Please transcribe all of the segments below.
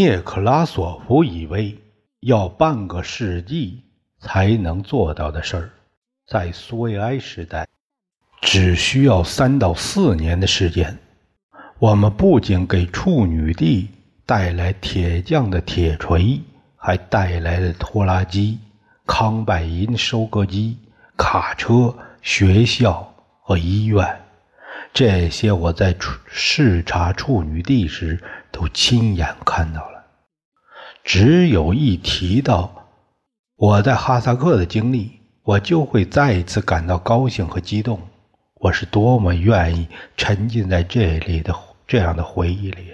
涅克拉索夫以为要半个世纪才能做到的事儿，在苏维埃时代只需要三到四年的时间。我们不仅给处女地带来铁匠的铁锤，还带来了拖拉机、康拜因收割机、卡车、学校和医院。这些我在视察处女地时都亲眼看到了。只有一提到我在哈萨克的经历，我就会再一次感到高兴和激动。我是多么愿意沉浸在这里的！这样的回忆里，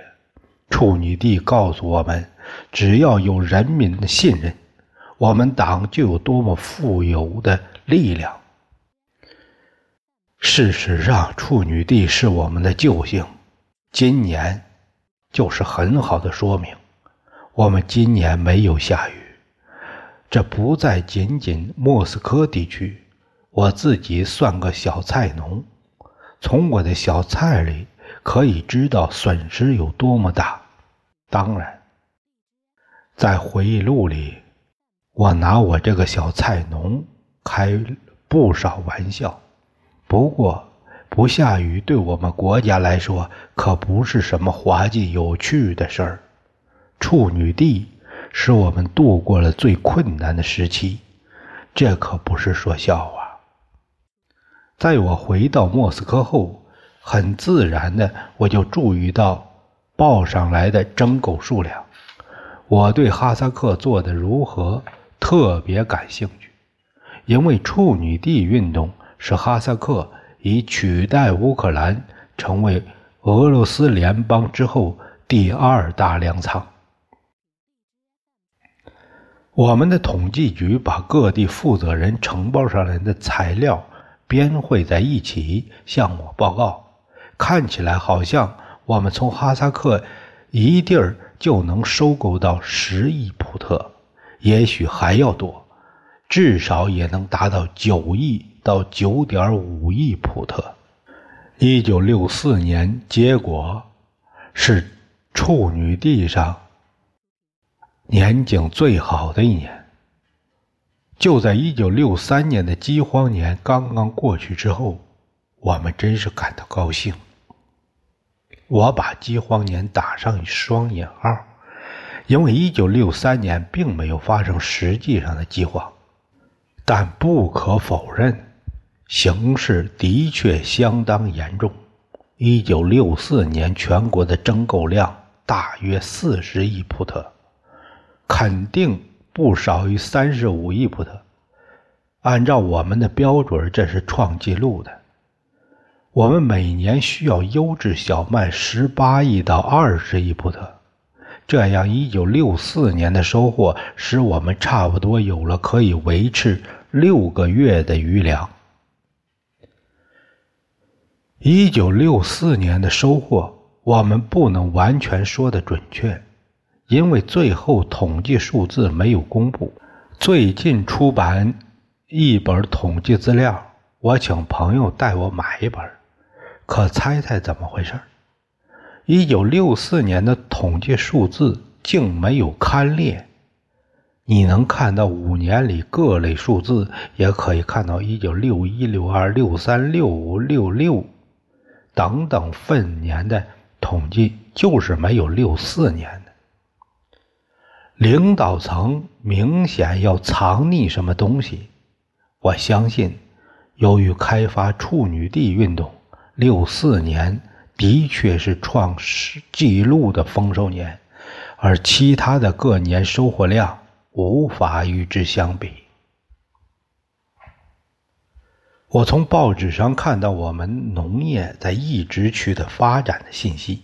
处女地告诉我们：只要有人民的信任，我们党就有多么富有的力量。事实上，处女地是我们的救星。今年就是很好的说明。我们今年没有下雨，这不再仅仅莫斯科地区。我自己算个小菜农，从我的小菜里。可以知道损失有多么大。当然，在回忆录里，我拿我这个小菜农开不少玩笑。不过，不下雨对我们国家来说可不是什么滑稽有趣的事儿。处女地使我们度过了最困难的时期，这可不是说笑话。在我回到莫斯科后。很自然的，我就注意到报上来的征购数量。我对哈萨克做的如何特别感兴趣，因为处女地运动使哈萨克以取代乌克兰成为俄罗斯联邦之后第二大粮仓。我们的统计局把各地负责人呈报上来的材料编汇在一起，向我报告。看起来好像我们从哈萨克一地儿就能收购到十亿普特，也许还要多，至少也能达到九亿到九点五亿普特。一九六四年，结果是处女地上年景最好的一年。就在一九六三年的饥荒年刚刚过去之后，我们真是感到高兴。我把饥荒年打上双引号，因为一九六三年并没有发生实际上的饥荒，但不可否认，形势的确相当严重。一九六四年全国的征购量大约四十亿普特，肯定不少于三十五亿普特。按照我们的标准，这是创纪录的。我们每年需要优质小麦十八亿到二十亿普特，这样一九六四年的收获使我们差不多有了可以维持六个月的余粮。一九六四年的收获我们不能完全说的准确，因为最后统计数字没有公布。最近出版一本统计资料，我请朋友带我买一本。可猜猜怎么回事？一九六四年的统计数字竟没有刊列。你能看到五年里各类数字，也可以看到一九六一、六二、六三、六五、六六等等分年的统计，就是没有六四年的。领导层明显要藏匿什么东西。我相信，由于开发处女地运动。六四年的确是创世纪录的丰收年，而其他的各年收获量无法与之相比。我从报纸上看到我们农业在一直区的发展的信息。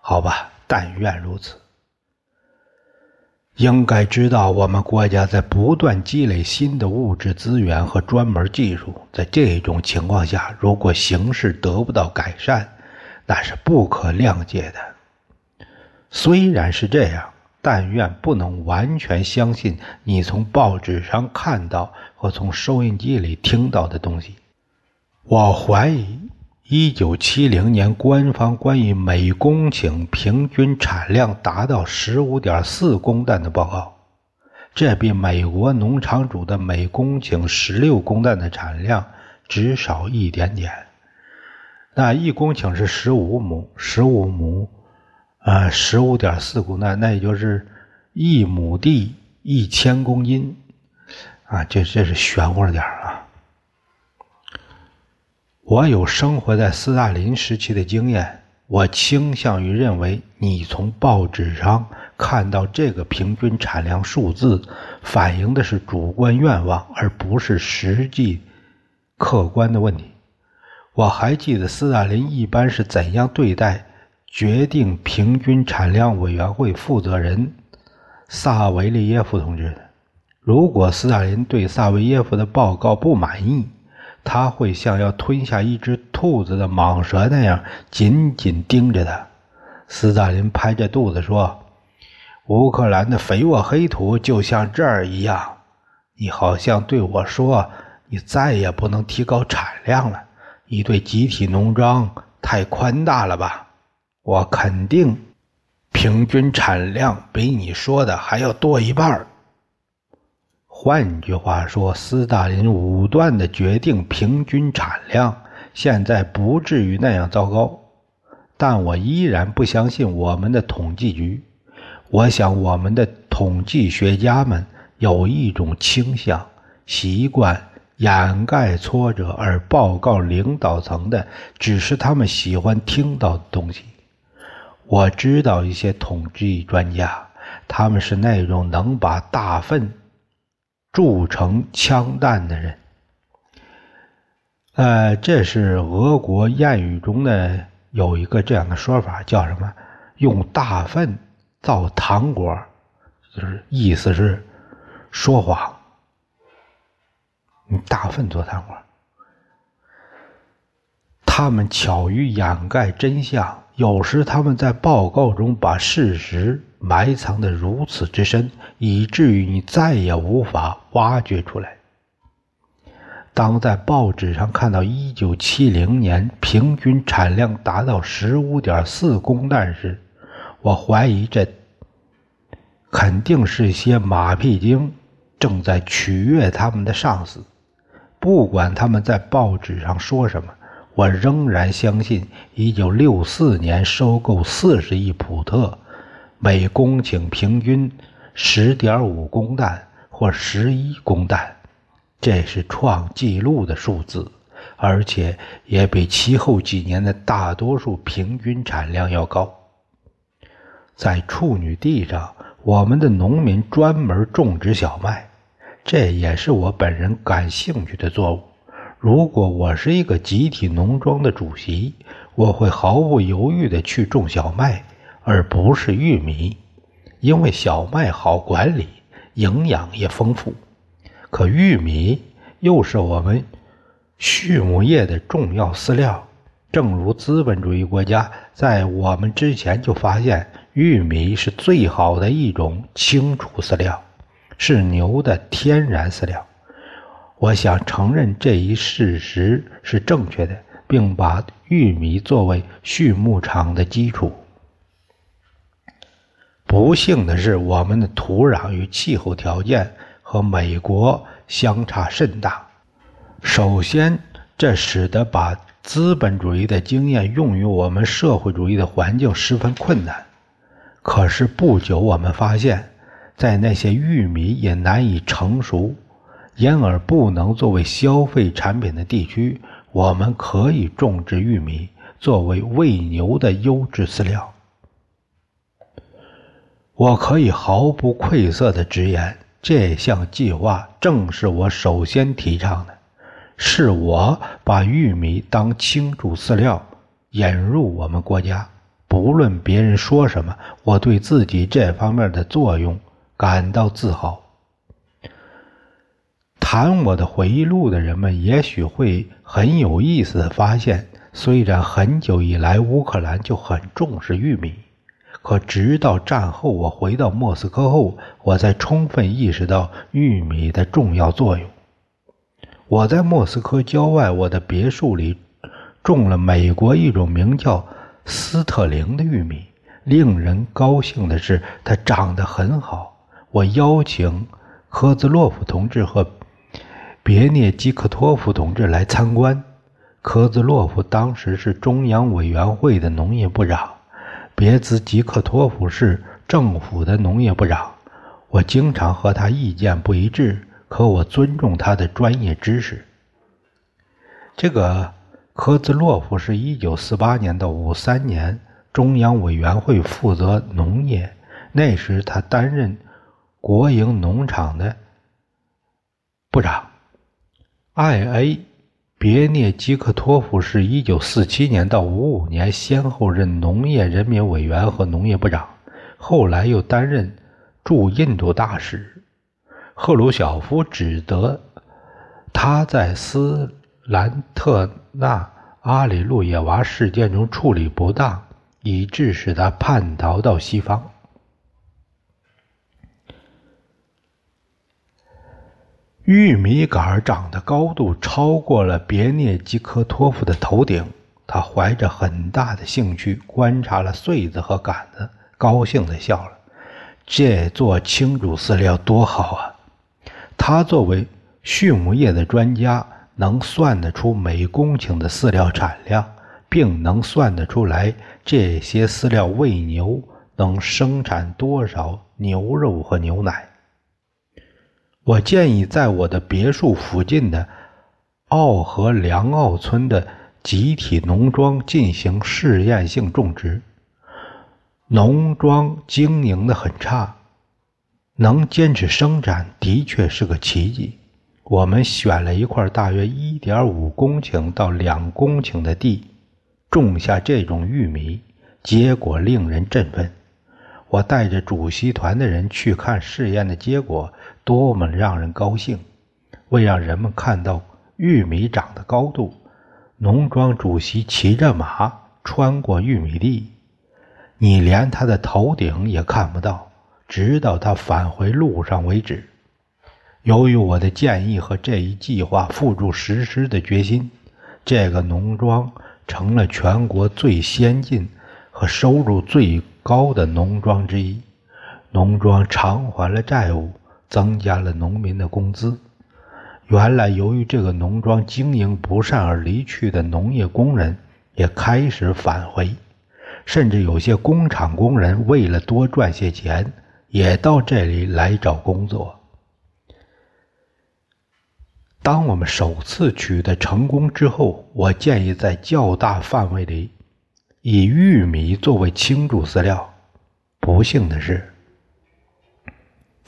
好吧，但愿如此。应该知道，我们国家在不断积累新的物质资源和专门技术。在这种情况下，如果形势得不到改善，那是不可谅解的。虽然是这样，但愿不能完全相信你从报纸上看到和从收音机里听到的东西。我怀疑。一九七零年，官方关于每公顷平均产量达到十五点四公担的报告，这比美国农场主的每公顷十六公担的产量只少一点点。那一公顷是十五亩，十五亩，啊，十五点四公担，那也就是一亩地一千公斤，啊，这这是玄乎点啊。我有生活在斯大林时期的经验，我倾向于认为，你从报纸上看到这个平均产量数字，反映的是主观愿望，而不是实际客观的问题。我还记得斯大林一般是怎样对待决定平均产量委员会负责人萨维利耶夫同志。如果斯大林对萨维耶夫的报告不满意，他会像要吞下一只兔子的蟒蛇那样紧紧盯着他。斯大林拍着肚子说：“乌克兰的肥沃黑土就像这儿一样。你好像对我说，你再也不能提高产量了。你对集体农庄太宽大了吧？我肯定，平均产量比你说的还要多一半。”换句话说，斯大林武断的决定平均产量，现在不至于那样糟糕。但我依然不相信我们的统计局。我想，我们的统计学家们有一种倾向，习惯掩盖挫折，而报告领导层的只是他们喜欢听到的东西。我知道一些统计专家，他们是那种能把大粪。铸成枪弹的人，呃，这是俄国谚语中的有一个这样的说法，叫什么？用大粪造糖果，就是意思是说谎。用大粪做糖果，他们巧于掩盖真相，有时他们在报告中把事实。埋藏的如此之深，以至于你再也无法挖掘出来。当在报纸上看到1970年平均产量达到15.4公担时，我怀疑这肯定是些马屁精正在取悦他们的上司。不管他们在报纸上说什么，我仍然相信1964年收购40亿普特。每公顷平均十点五公担或十一公担，这是创纪录的数字，而且也比其后几年的大多数平均产量要高。在处女地上，我们的农民专门种植小麦，这也是我本人感兴趣的作物。如果我是一个集体农庄的主席，我会毫不犹豫地去种小麦。而不是玉米，因为小麦好管理，营养也丰富。可玉米又是我们畜牧业的重要饲料。正如资本主义国家在我们之前就发现，玉米是最好的一种清除饲料，是牛的天然饲料。我想承认这一事实是正确的，并把玉米作为畜牧场的基础。不幸的是，我们的土壤与气候条件和美国相差甚大。首先，这使得把资本主义的经验用于我们社会主义的环境十分困难。可是不久，我们发现，在那些玉米也难以成熟，因而不能作为消费产品的地区，我们可以种植玉米作为喂牛的优质饲料。我可以毫不愧色地直言，这项计划正是我首先提倡的。是我把玉米当庆祝饲料引入我们国家。不论别人说什么，我对自己这方面的作用感到自豪。谈我的回忆录的人们也许会很有意思的发现，虽然很久以来乌克兰就很重视玉米，可直到战后我回到莫斯科后，我才充分意识到玉米的重要作用。我在莫斯科郊外我的别墅里种了美国一种名叫。斯特林的玉米，令人高兴的是，它长得很好。我邀请科兹洛夫同志和别涅基克托夫同志来参观。科兹洛夫当时是中央委员会的农业部长，别兹吉克托夫是政府的农业部长。我经常和他意见不一致，可我尊重他的专业知识。这个。科兹洛夫是一九四八年到五三年中央委员会负责农业，那时他担任国营农场的部长。艾 A 别涅基克托夫是一九四七年到五五年先后任农业人民委员和农业部长，后来又担任驻印度大使。赫鲁晓夫指责他在斯。兰特纳阿里路耶娃事件中处理不当，以致使他叛逃到西方。玉米杆长的高度超过了别涅基科托夫的头顶，他怀着很大的兴趣观察了穗子和杆子，高兴的笑了。这做青竹饲料多好啊！他作为畜牧业的专家。能算得出每公顷的饲料产量，并能算得出来这些饲料喂牛能生产多少牛肉和牛奶。我建议在我的别墅附近的奥河梁奥村的集体农庄进行试验性种植。农庄经营的很差，能坚持生产的确是个奇迹。我们选了一块大约一点五公顷到两公顷的地，种下这种玉米，结果令人振奋。我带着主席团的人去看试验的结果，多么让人高兴！为让人们看到玉米长的高度，农庄主席骑着马穿过玉米地，你连他的头顶也看不到，直到他返回路上为止。由于我的建议和这一计划付诸实施的决心，这个农庄成了全国最先进和收入最高的农庄之一。农庄偿还了债务，增加了农民的工资。原来，由于这个农庄经营不善而离去的农业工人也开始返回，甚至有些工厂工人为了多赚些钱，也到这里来找工作。当我们首次取得成功之后，我建议在较大范围里以玉米作为庆祝饲料。不幸的是，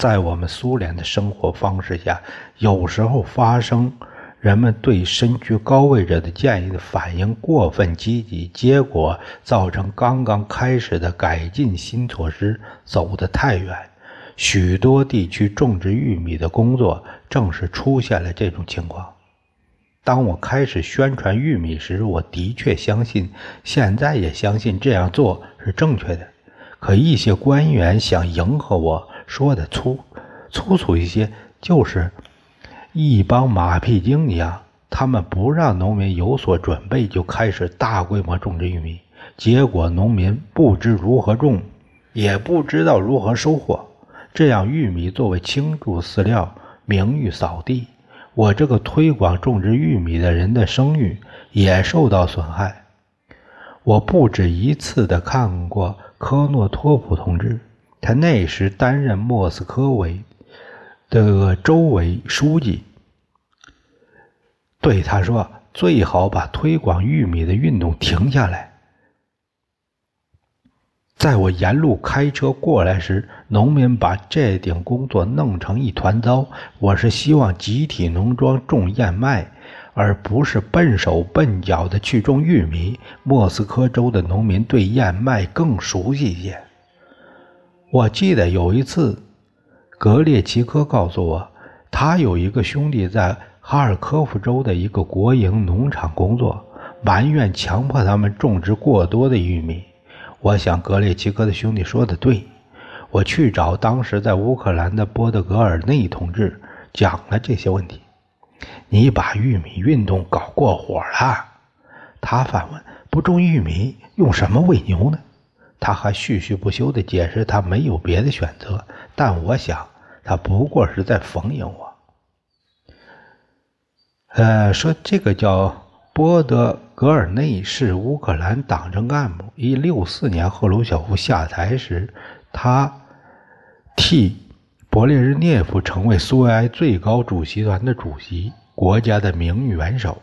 在我们苏联的生活方式下，有时候发生人们对身居高位者的建议的反应过分积极，结果造成刚刚开始的改进新措施走得太远。许多地区种植玉米的工作正是出现了这种情况。当我开始宣传玉米时，我的确相信，现在也相信这样做是正确的。可一些官员想迎合我，说的粗粗粗一些，就是一帮马屁精一样。他们不让农民有所准备，就开始大规模种植玉米，结果农民不知如何种，也不知道如何收获。这样，玉米作为庆祝饲料，名誉扫地。我这个推广种植玉米的人的声誉也受到损害。我不止一次的看过科诺托普同志，他那时担任莫斯科委的州委书记，对他说：“最好把推广玉米的运动停下来。”在我沿路开车过来时，农民把这顶工作弄成一团糟。我是希望集体农庄种燕麦，而不是笨手笨脚的去种玉米。莫斯科州的农民对燕麦更熟悉一些。我记得有一次，格列奇科告诉我，他有一个兄弟在哈尔科夫州的一个国营农场工作，埋怨强迫他们种植过多的玉米。我想格列奇科的兄弟说的对。我去找当时在乌克兰的波德格尔内同志讲了这些问题。你把玉米运动搞过火了，他反问：“不种玉米用什么喂牛呢？”他还絮絮不休地解释他没有别的选择，但我想他不过是在逢迎我。呃，说这个叫波德格尔内是乌克兰党政干部。一六四年赫鲁晓夫下台时，他替勃列日涅夫成为苏维埃最高主席团的主席。国家的名誉元首，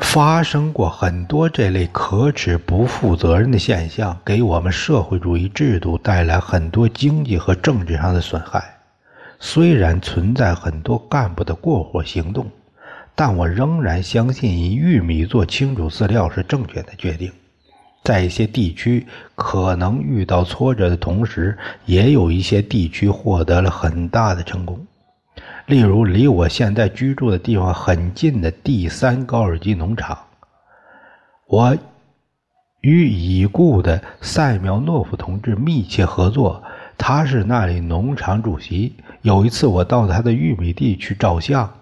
发生过很多这类可耻、不负责任的现象，给我们社会主义制度带来很多经济和政治上的损害。虽然存在很多干部的过火行动，但我仍然相信以玉米做清煮饲料是正确的决定。在一些地区可能遇到挫折的同时，也有一些地区获得了很大的成功。例如，离我现在居住的地方很近的第三高尔基农场，我与已故的塞苗诺夫同志密切合作，他是那里农场主席。有一次，我到他的玉米地去照相，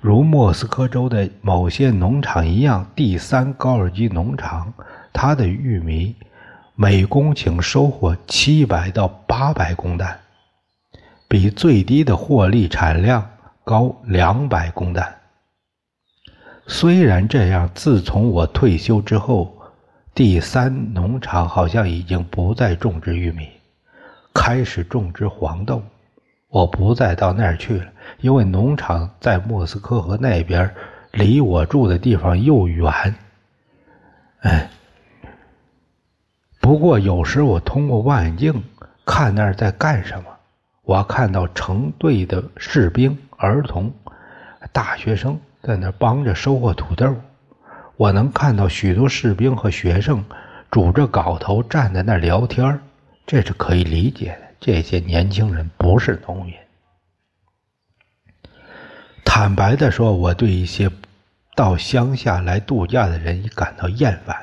如莫斯科州的某些农场一样，第三高尔基农场。他的玉米每公顷收获七百到八百公担，比最低的获利产量高两百公担。虽然这样，自从我退休之后，第三农场好像已经不再种植玉米，开始种植黄豆。我不再到那儿去了，因为农场在莫斯科河那边，离我住的地方又远。哎。不过有时我通过望远镜看那儿在干什么，我看到成队的士兵、儿童、大学生在那帮着收获土豆。我能看到许多士兵和学生拄着镐头站在那聊天，这是可以理解的。这些年轻人不是农民。坦白的说，我对一些到乡下来度假的人感到厌烦。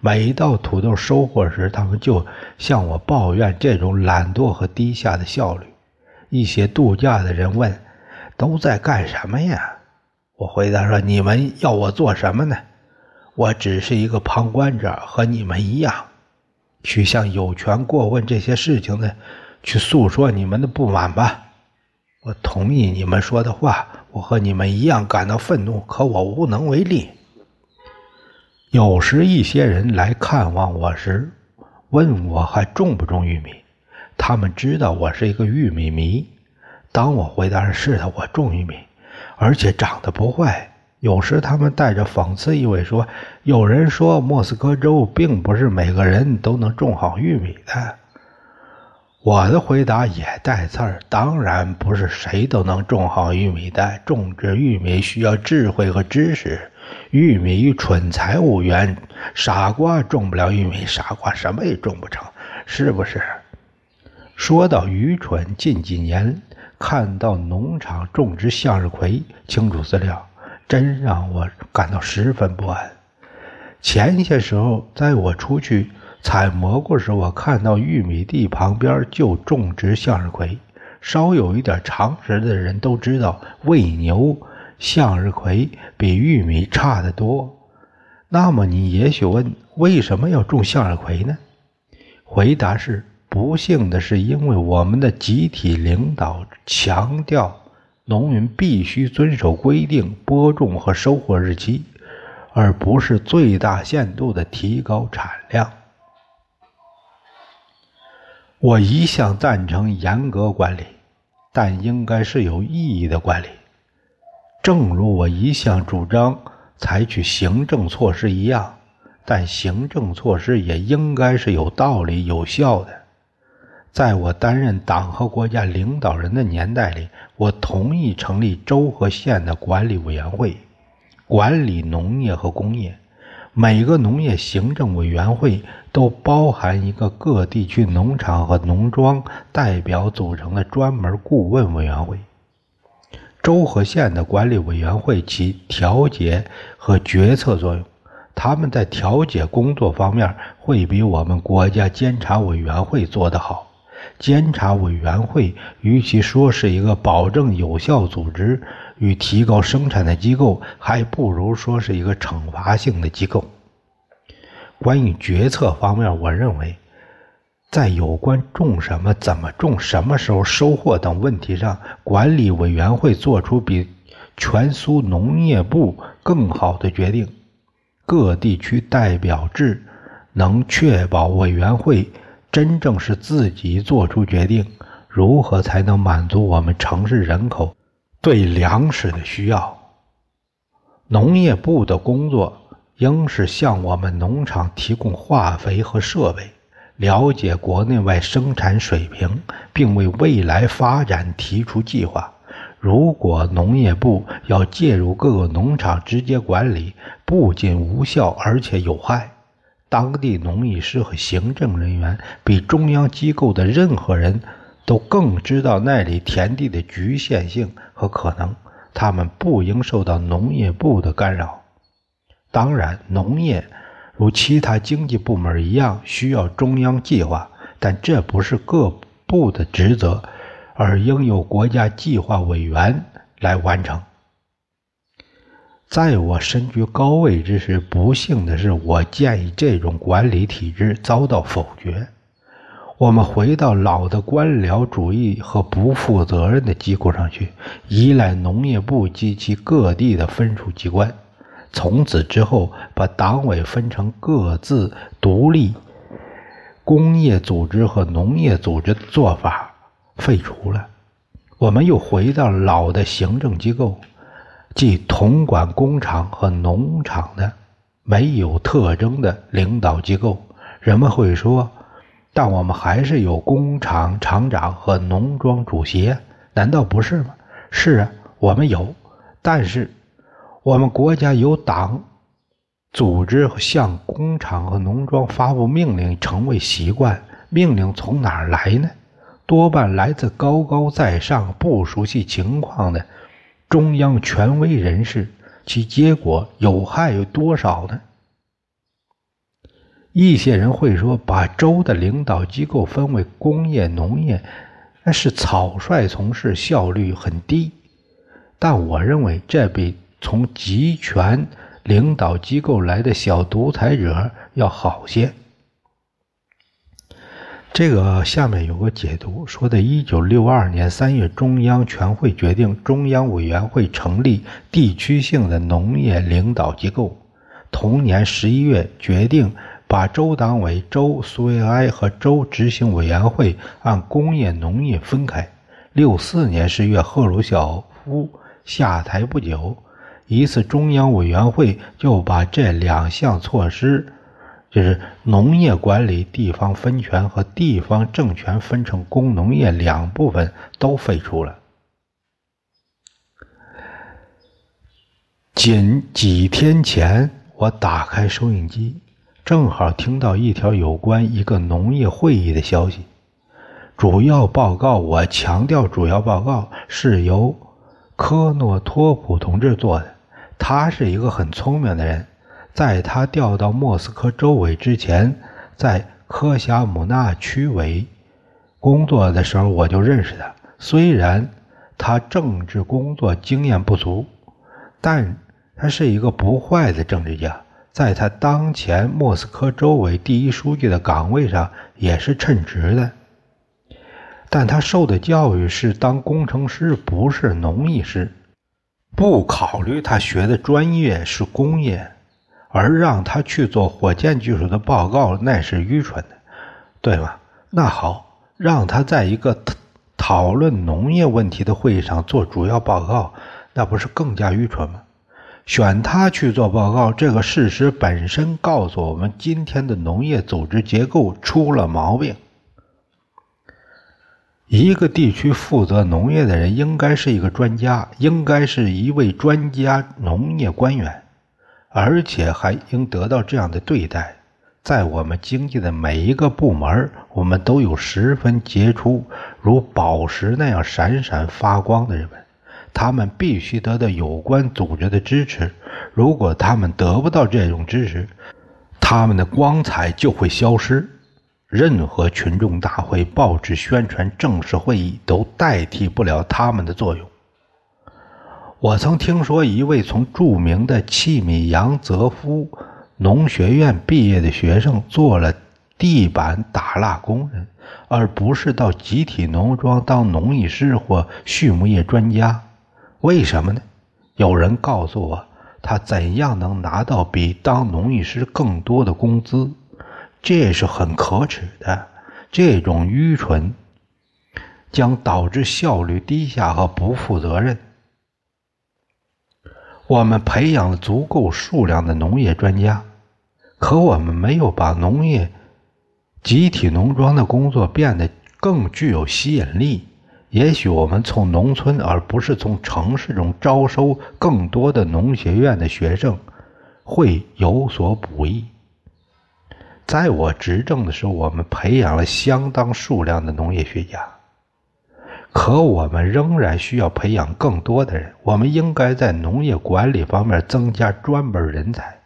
每到土豆收获时，他们就向我抱怨这种懒惰和低下的效率。一些度假的人问：“都在干什么呀？”我回答说：“你们要我做什么呢？我只是一个旁观者，和你们一样，去向有权过问这些事情的，去诉说你们的不满吧。我同意你们说的话，我和你们一样感到愤怒，可我无能为力。”有时一些人来看望我时，问我还种不种玉米。他们知道我是一个玉米迷。当我回答是的，我种玉米，而且长得不坏。有时他们带着讽刺意味说：“有人说莫斯科州并不是每个人都能种好玉米的。”我的回答也带刺儿：“当然不是谁都能种好玉米的。种植玉米需要智慧和知识。”玉米与蠢材无缘，傻瓜种不了玉米，傻瓜什么也种不成，是不是？说到愚蠢，近几年看到农场种植向日葵、清除饲料，真让我感到十分不安。前些时候，在我出去采蘑菇时，我看到玉米地旁边就种植向日葵。稍有一点常识的人都知道，喂牛。向日葵比玉米差得多，那么你也许问，为什么要种向日葵呢？回答是：不幸的是，因为我们的集体领导强调农民必须遵守规定播种和收获日期，而不是最大限度的提高产量。我一向赞成严格管理，但应该是有意义的管理。正如我一向主张采取行政措施一样，但行政措施也应该是有道理、有效的。在我担任党和国家领导人的年代里，我同意成立州和县的管理委员会，管理农业和工业。每个农业行政委员会都包含一个各地区农场和农庄代表组成的专门顾问委员会。州和县的管理委员会起调解和决策作用，他们在调解工作方面会比我们国家监察委员会做得好。监察委员会与其说是一个保证有效组织与提高生产的机构，还不如说是一个惩罚性的机构。关于决策方面，我认为，在有关种什么、怎么种、什么时候收获等问题上，管理委员会做出比全苏农业部更好的决定。各地区代表制能确保委员会。真正是自己做出决定，如何才能满足我们城市人口对粮食的需要？农业部的工作应是向我们农场提供化肥和设备，了解国内外生产水平，并为未来发展提出计划。如果农业部要介入各个农场直接管理，不仅无效，而且有害。当地农艺师和行政人员比中央机构的任何人都更知道那里田地的局限性和可能，他们不应受到农业部的干扰。当然，农业如其他经济部门一样需要中央计划，但这不是各部的职责，而应由国家计划委员来完成。在我身居高位之时，不幸的是，我建议这种管理体制遭到否决。我们回到老的官僚主义和不负责任的机构上去，依赖农业部及其各地的分属机关。从此之后，把党委分成各自独立工业组织和农业组织的做法废除了。我们又回到老的行政机构。即统管工厂和农场的没有特征的领导机构，人们会说：“但我们还是有工厂厂长和农庄主席，难道不是吗？”是啊，我们有，但是我们国家有党组织向工厂和农庄发布命令成为习惯，命令从哪儿来呢？多半来自高高在上、不熟悉情况的。中央权威人士，其结果有害有多少呢？一些人会说，把州的领导机构分为工业、农业，那是草率从事，效率很低。但我认为，这比从集权领导机构来的小独裁者要好些。这个下面有个解读，说的1962年3月，中央全会决定中央委员会成立地区性的农业领导机构。同年11月，决定把州党委、州苏维埃和州执行委员会按工业、农业分开。64年10月，赫鲁晓夫下台不久，一次中央委员会就把这两项措施。就是农业管理地方分权和地方政权分成工农业两部分都废除了。仅几天前，我打开收音机，正好听到一条有关一个农业会议的消息。主要报告，我强调，主要报告是由科诺托普同志做的。他是一个很聪明的人。在他调到莫斯科州委之前，在科夏姆纳区委工作的时候，我就认识他。虽然他政治工作经验不足，但他是一个不坏的政治家。在他当前莫斯科州委第一书记的岗位上，也是称职的。但他受的教育是当工程师，不是农艺师。不考虑他学的专业是工业。而让他去做火箭技术的报告，那是愚蠢的，对吗？那好，让他在一个讨论农业问题的会议上做主要报告，那不是更加愚蠢吗？选他去做报告，这个事实本身告诉我们，今天的农业组织结构出了毛病。一个地区负责农业的人应该是一个专家，应该是一位专家农业官员，而且还应得到这样的对待。在我们经济的每一个部门，我们都有十分杰出、如宝石那样闪闪发光的人们，他们必须得到有关组织的支持。如果他们得不到这种支持，他们的光彩就会消失。任何群众大会、报纸宣传、正式会议都代替不了他们的作用。我曾听说一位从著名的契米扬泽夫农学院毕业的学生做了地板打蜡工人，而不是到集体农庄当农艺师或畜牧业专家。为什么呢？有人告诉我，他怎样能拿到比当农艺师更多的工资？这是很可耻的，这种愚蠢将导致效率低下和不负责任。我们培养了足够数量的农业专家，可我们没有把农业集体农庄的工作变得更具有吸引力。也许我们从农村而不是从城市中招收更多的农学院的学生，会有所补益。在我执政的时候，我们培养了相当数量的农业学家，可我们仍然需要培养更多的人。我们应该在农业管理方面增加专门人才。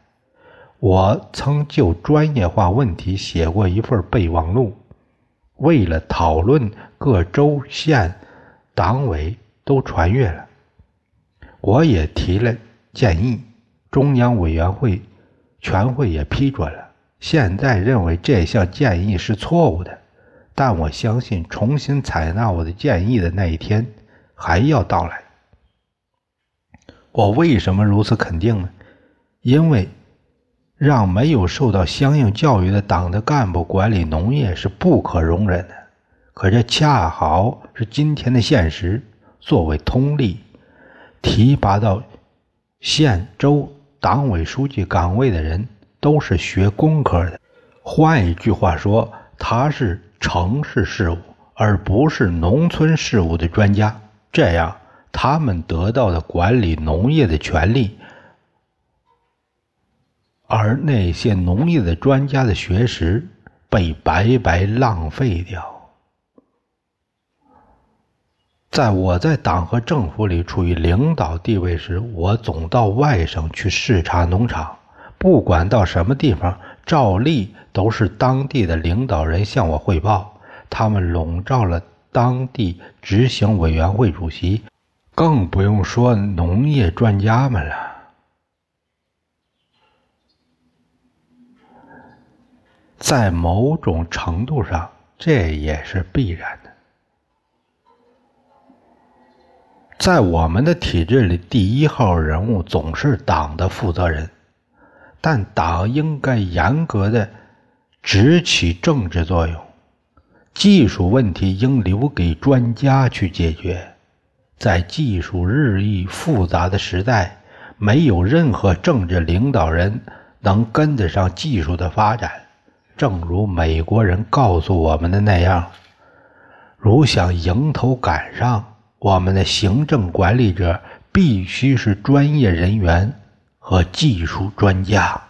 我曾就专业化问题写过一份备忘录，为了讨论各州县党委都传阅了，我也提了建议，中央委员会全会也批准了。现在认为这项建议是错误的，但我相信重新采纳我的建议的那一天还要到来。我为什么如此肯定呢？因为让没有受到相应教育的党的干部管理农业是不可容忍的。可这恰好是今天的现实。作为通例，提拔到县州党委书记岗位的人。都是学工科的，换一句话说，他是城市事务而不是农村事务的专家。这样，他们得到的管理农业的权利，而那些农业的专家的学识被白白浪费掉。在我在党和政府里处于领导地位时，我总到外省去视察农场。不管到什么地方，照例都是当地的领导人向我汇报。他们笼罩了当地执行委员会主席，更不用说农业专家们了。在某种程度上，这也是必然的。在我们的体制里，第一号人物总是党的负责人。但党应该严格的只起政治作用，技术问题应留给专家去解决。在技术日益复杂的时代，没有任何政治领导人能跟得上技术的发展。正如美国人告诉我们的那样，如想迎头赶上，我们的行政管理者必须是专业人员。和技术专家。